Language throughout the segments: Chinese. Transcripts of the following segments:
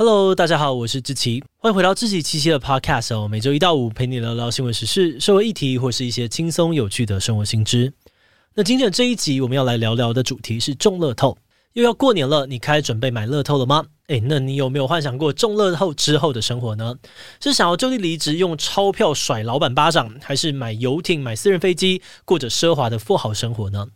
Hello，大家好，我是志奇，欢迎回到志奇七七的 Podcast 哦。每周一到五陪你聊聊新闻时事、社会议题，或是一些轻松有趣的生活新知。那今天的这一集，我们要来聊聊的主题是中乐透。又要过年了，你开始准备买乐透了吗？诶，那你有没有幻想过中乐透之后的生活呢？是想要就地离职，用钞票甩老板巴掌，还是买游艇、买私人飞机，过着奢华的富豪生活呢？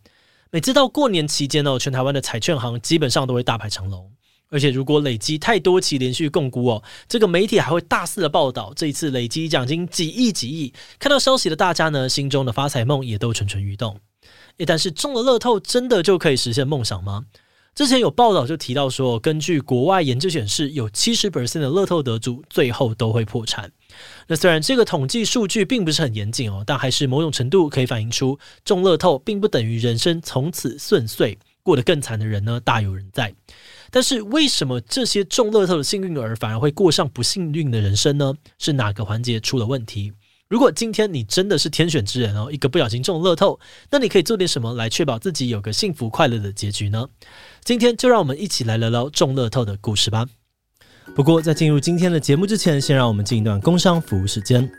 每次到过年期间呢，全台湾的彩券行基本上都会大排长龙。而且，如果累积太多期连续共估哦，这个媒体还会大肆的报道这一次累积奖金几亿几亿。看到消息的大家呢，心中的发财梦也都蠢蠢欲动。诶，但是中了乐透，真的就可以实现梦想吗？之前有报道就提到说，根据国外研究显示，有七十 percent 的乐透得主最后都会破产。那虽然这个统计数据并不是很严谨哦，但还是某种程度可以反映出中乐透并不等于人生从此顺遂，过得更惨的人呢，大有人在。但是为什么这些中乐透的幸运儿反而会过上不幸运的人生呢？是哪个环节出了问题？如果今天你真的是天选之人哦，一个不小心中乐透，那你可以做点什么来确保自己有个幸福快乐的结局呢？今天就让我们一起来聊聊中乐透的故事吧。不过在进入今天的节目之前，先让我们进一段工商服务时间。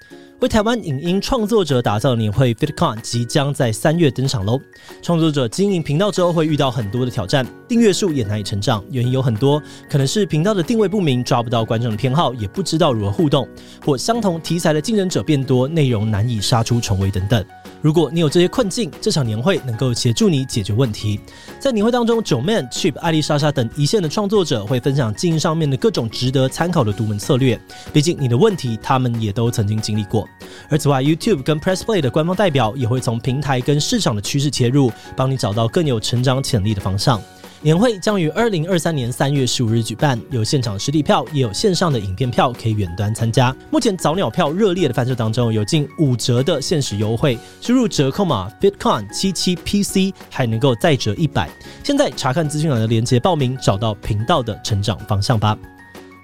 为台湾影音创作者打造的年会 FitCon 即将在三月登场喽！创作者经营频道之后会遇到很多的挑战，订阅数也难以成长，原因有很多，可能是频道的定位不明，抓不到观众的偏好，也不知道如何互动，或相同题材的竞争者变多，内容难以杀出重围等等。如果你有这些困境，这场年会能够协助你解决问题。在年会当中九 man、Chip、艾丽莎莎等一线的创作者会分享经营上面的各种值得参考的独门策略。毕竟你的问题，他们也都曾经经历过。而此外，YouTube 跟 PressPlay 的官方代表也会从平台跟市场的趋势切入，帮你找到更有成长潜力的方向。年会将于二零二三年三月十五日举办，有现场实体票，也有线上的影片票可以远端参加。目前早鸟票热烈的贩售当中，有近五折的限时优惠，输入折扣码 FitCon 七七 PC 还能够再折一百。现在查看资讯栏的链接报名，找到频道的成长方向吧。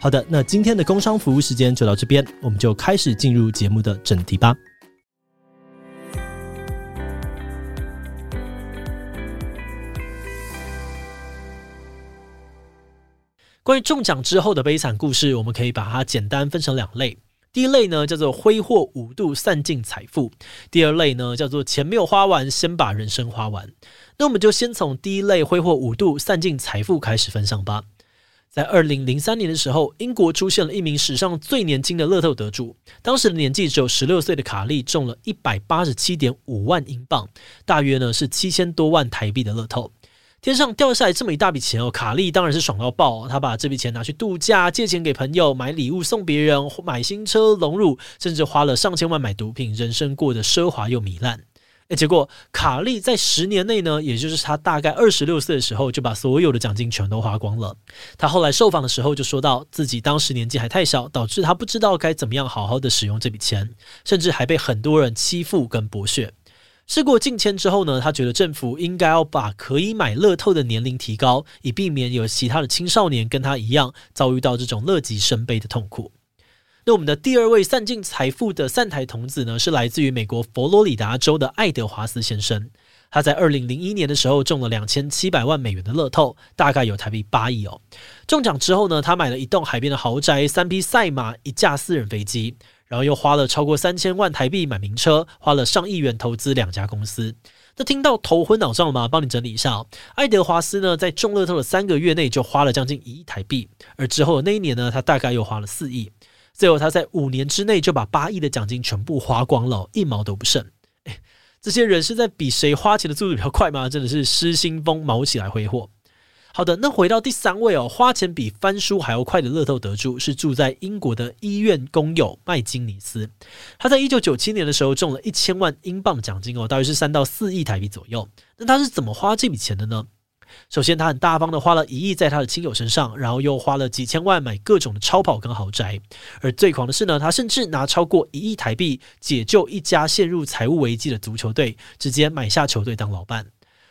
好的，那今天的工商服务时间就到这边，我们就开始进入节目的正题吧。关于中奖之后的悲惨故事，我们可以把它简单分成两类。第一类呢叫做挥霍无度散尽财富，第二类呢叫做钱没有花完，先把人生花完。那我们就先从第一类挥霍无度散尽财富开始分享吧。在二零零三年的时候，英国出现了一名史上最年轻的乐透得主，当时的年纪只有十六岁的卡利中了一百八十七点五万英镑，大约呢是七千多万台币的乐透。天上掉下来这么一大笔钱哦，卡利当然是爽到爆。他把这笔钱拿去度假，借钱给朋友，买礼物送别人，买新车、荣辱，甚至花了上千万买毒品，人生过得奢华又糜烂。诶，结果卡利在十年内呢，也就是他大概二十六岁的时候，就把所有的奖金全都花光了。他后来受访的时候就说到，自己当时年纪还太小，导致他不知道该怎么样好好的使用这笔钱，甚至还被很多人欺负跟剥削。事过境迁之后呢，他觉得政府应该要把可以买乐透的年龄提高，以避免有其他的青少年跟他一样遭遇到这种乐极生悲的痛苦。那我们的第二位散尽财富的散台童子呢，是来自于美国佛罗里达州的爱德华斯先生。他在二零零一年的时候中了两千七百万美元的乐透，大概有台币八亿哦。中奖之后呢，他买了一栋海边的豪宅、三匹赛马、一架私人飞机。然后又花了超过三千万台币买名车，花了上亿元投资两家公司。那听到头昏脑胀了吗？帮你整理一下。爱德华斯呢，在中乐透的三个月内就花了将近一亿台币，而之后的那一年呢，他大概又花了四亿。最后他在五年之内就把八亿的奖金全部花光了，一毛都不剩。诶，这些人是在比谁花钱的速度比较快吗？真的是失心疯，卯起来挥霍。好的，那回到第三位哦，花钱比翻书还要快的乐透得主是住在英国的医院工友麦金尼斯。他在一九九七年的时候中了一千万英镑奖金哦，大约是三到四亿台币左右。那他是怎么花这笔钱的呢？首先，他很大方的花了一亿在他的亲友身上，然后又花了几千万买各种的超跑跟豪宅。而最狂的是呢，他甚至拿超过一亿台币解救一家陷入财务危机的足球队，直接买下球队当老板。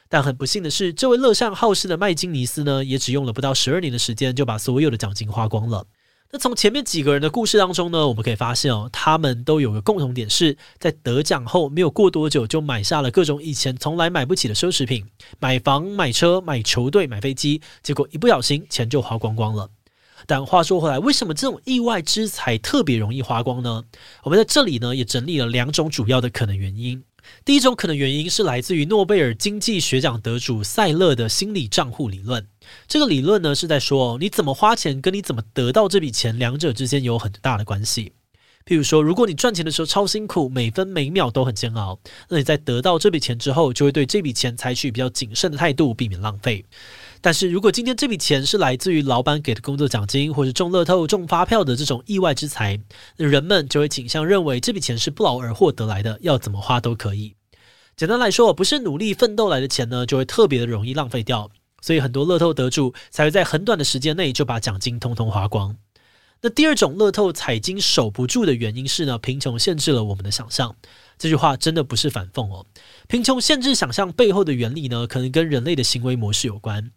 但很不幸的是，这位乐善好施的麦金尼斯呢，也只用了不到十二年的时间，就把所有的奖金花光了。那从前面几个人的故事当中呢，我们可以发现哦，他们都有个共同点，是在得奖后没有过多久，就买下了各种以前从来买不起的奢侈品，买房、买车、买球队、买飞机，结果一不小心钱就花光光了。但话说回来，为什么这种意外之财特别容易花光呢？我们在这里呢也整理了两种主要的可能原因。第一种可能原因是来自于诺贝尔经济学奖得主塞勒的心理账户理论。这个理论呢是在说，你怎么花钱跟你怎么得到这笔钱，两者之间有很大的关系。譬如说，如果你赚钱的时候超辛苦，每分每秒都很煎熬，那你在得到这笔钱之后，就会对这笔钱采取比较谨慎的态度，避免浪费。但是如果今天这笔钱是来自于老板给的工作奖金，或是中乐透、中发票的这种意外之财，那人们就会倾向认为这笔钱是不劳而获得来的，要怎么花都可以。简单来说，不是努力奋斗来的钱呢，就会特别的容易浪费掉，所以很多乐透得主才会在很短的时间内就把奖金通通花光。那第二种乐透彩金守不住的原因是呢，贫穷限制了我们的想象。这句话真的不是反讽哦。贫穷限制想象背后的原理呢，可能跟人类的行为模式有关。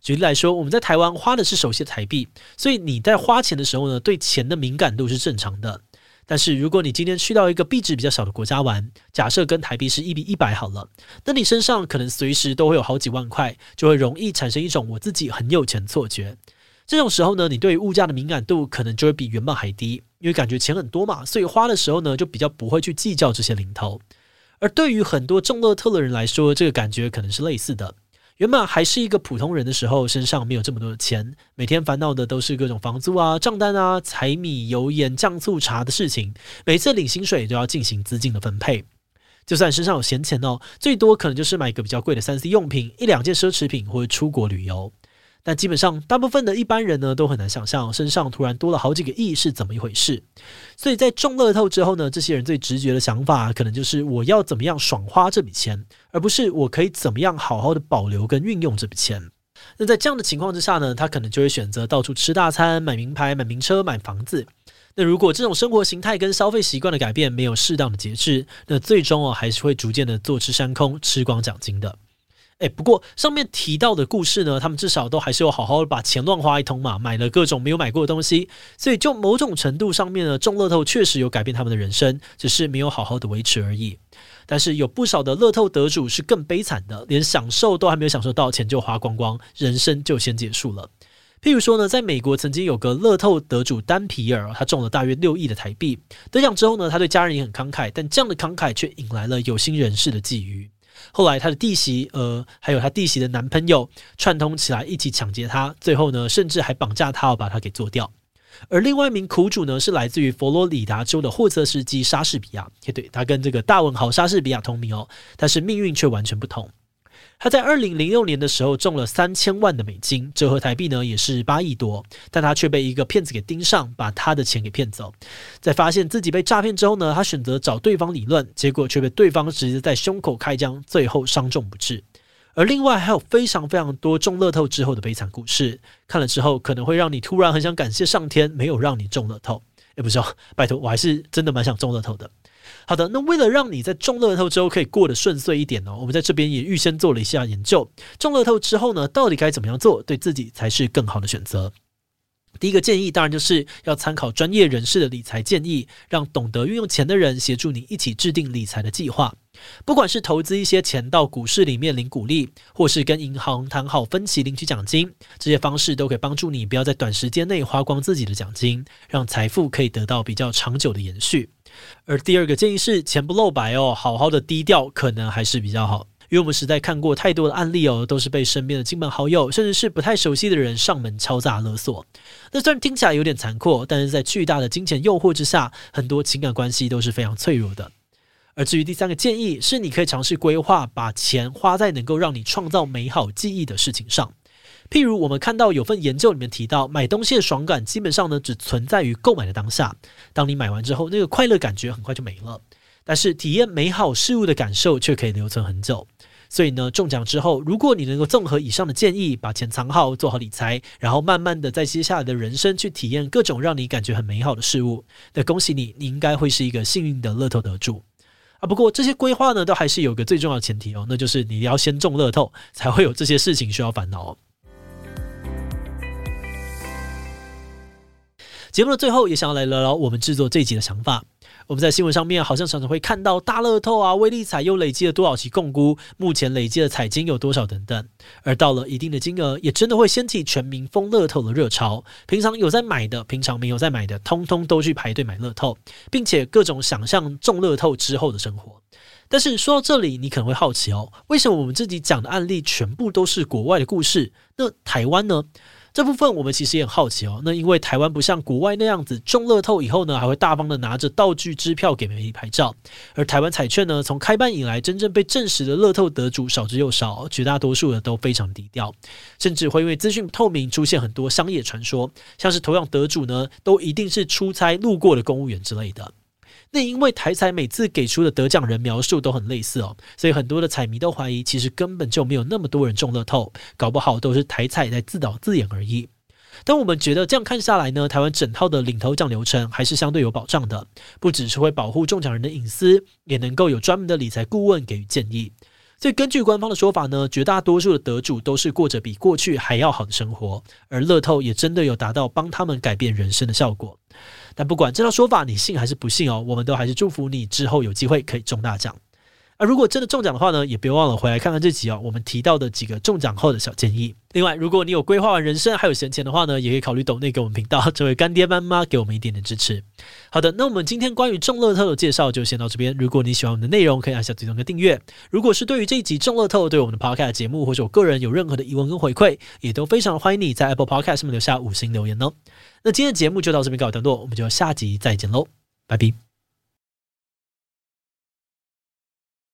举例来说，我们在台湾花的是熟悉的台币，所以你在花钱的时候呢，对钱的敏感度是正常的。但是如果你今天去到一个币值比较小的国家玩，假设跟台币是一比一百好了，那你身上可能随时都会有好几万块，就会容易产生一种我自己很有钱错觉。这种时候呢，你对于物价的敏感度可能就会比原本还低，因为感觉钱很多嘛，所以花的时候呢，就比较不会去计较这些零头。而对于很多中乐透的人来说，这个感觉可能是类似的。原本还是一个普通人的时候，身上没有这么多的钱，每天烦恼的都是各种房租啊、账单啊、柴米油盐酱醋茶的事情。每次领薪水都要进行资金的分配，就算身上有闲钱哦，最多可能就是买一个比较贵的三 C 用品，一两件奢侈品或者出国旅游。但基本上，大部分的一般人呢，都很难想象身上突然多了好几个亿是怎么一回事。所以在中乐透之后呢，这些人最直觉的想法，可能就是我要怎么样爽花这笔钱，而不是我可以怎么样好好的保留跟运用这笔钱。那在这样的情况之下呢，他可能就会选择到处吃大餐、买名牌、买名车、买房子。那如果这种生活形态跟消费习惯的改变没有适当的节制，那最终哦，还是会逐渐的坐吃山空，吃光奖金的。哎，不过上面提到的故事呢，他们至少都还是有好好把钱乱花一通嘛，买了各种没有买过的东西，所以就某种程度上面呢，中乐透确实有改变他们的人生，只是没有好好的维持而已。但是有不少的乐透得主是更悲惨的，连享受都还没有享受到，钱就花光光，人生就先结束了。譬如说呢，在美国曾经有个乐透得主丹皮尔，他中了大约六亿的台币，得奖之后呢，他对家人也很慷慨，但这样的慷慨却引来了有心人士的觊觎。后来，他的弟媳，呃，还有他弟媳的男朋友串通起来一起抢劫他，最后呢，甚至还绑架他，要把他给做掉。而另外一名苦主呢，是来自于佛罗里达州的货车司机莎士比亚，也对，他跟这个大文豪莎士比亚同名哦，但是命运却完全不同。他在二零零六年的时候中了三千万的美金，折合台币呢也是八亿多，但他却被一个骗子给盯上，把他的钱给骗走。在发现自己被诈骗之后呢，他选择找对方理论，结果却被对方直接在胸口开枪，最后伤重不治。而另外还有非常非常多中乐透之后的悲惨故事，看了之后可能会让你突然很想感谢上天没有让你中乐透。也不知道，拜托，我还是真的蛮想中乐透的。好的，那为了让你在中乐透之后可以过得顺遂一点呢，我们在这边也预先做了一下研究。中乐透之后呢，到底该怎么样做，对自己才是更好的选择？第一个建议当然就是要参考专业人士的理财建议，让懂得运用钱的人协助你一起制定理财的计划。不管是投资一些钱到股市里面领股利，或是跟银行谈好分期领取奖金，这些方式都可以帮助你不要在短时间内花光自己的奖金，让财富可以得到比较长久的延续。而第二个建议是，钱不露白哦，好好的低调可能还是比较好，因为我们实在看过太多的案例哦，都是被身边的亲朋好友，甚至是不太熟悉的人上门敲诈勒索。那虽然听起来有点残酷，但是在巨大的金钱诱惑之下，很多情感关系都是非常脆弱的。而至于第三个建议，是你可以尝试规划，把钱花在能够让你创造美好记忆的事情上。譬如我们看到有份研究里面提到，买东西的爽感基本上呢，只存在于购买的当下。当你买完之后，那个快乐感觉很快就没了。但是体验美好事物的感受却可以留存很久。所以呢，中奖之后，如果你能够综合以上的建议，把钱藏好，做好理财，然后慢慢的在接下来的人生去体验各种让你感觉很美好的事物，那恭喜你，你应该会是一个幸运的乐透得主啊。不过这些规划呢，都还是有个最重要的前提哦，那就是你要先中乐透，才会有这些事情需要烦恼。节目的最后，也想要来聊聊我们制作这集的想法。我们在新闻上面好像常常会看到大乐透啊、威力彩又累积了多少期共估，目前累积的彩金有多少等等。而到了一定的金额，也真的会掀起全民疯乐透的热潮。平常有在买的，平常没有在买的，通通都去排队买乐透，并且各种想象中乐透之后的生活。但是说到这里，你可能会好奇哦，为什么我们自己讲的案例全部都是国外的故事？那台湾呢？这部分我们其实也很好奇哦。那因为台湾不像国外那样子中乐透以后呢，还会大方的拿着道具支票给媒体拍照。而台湾彩券呢，从开办以来，真正被证实的乐透得主少之又少，绝大多数的都非常低调，甚至会因为资讯不透明，出现很多商业传说，像是同样得主呢，都一定是出差路过的公务员之类的。那因为台彩每次给出的得奖人描述都很类似哦，所以很多的彩迷都怀疑，其实根本就没有那么多人中乐透，搞不好都是台彩在自导自演而已。但我们觉得这样看下来呢，台湾整套的领头奖流程还是相对有保障的，不只是会保护中奖人的隐私，也能够有专门的理财顾问给予建议。所以根据官方的说法呢，绝大多数的得主都是过着比过去还要好的生活，而乐透也真的有达到帮他们改变人生的效果。但不管这套说法你信还是不信哦，我们都还是祝福你之后有机会可以中大奖。而如果真的中奖的话呢，也别忘了回来看看这集哦，我们提到的几个中奖后的小建议。另外，如果你有规划完人生还有闲钱的话呢，也可以考虑抖内给我们频道，这位干爹干妈，给我们一点点支持。好的，那我们今天关于中乐透的介绍就先到这边。如果你喜欢我们的内容，可以按下最中的订阅。如果是对于这一集中乐透对我们的 Podcast 节目或者我个人有任何的疑问跟回馈，也都非常欢迎你在 Apple Podcast 上面留下五星留言哦。那今天的节目就到这边告一段落，我们就下集再见喽，拜拜。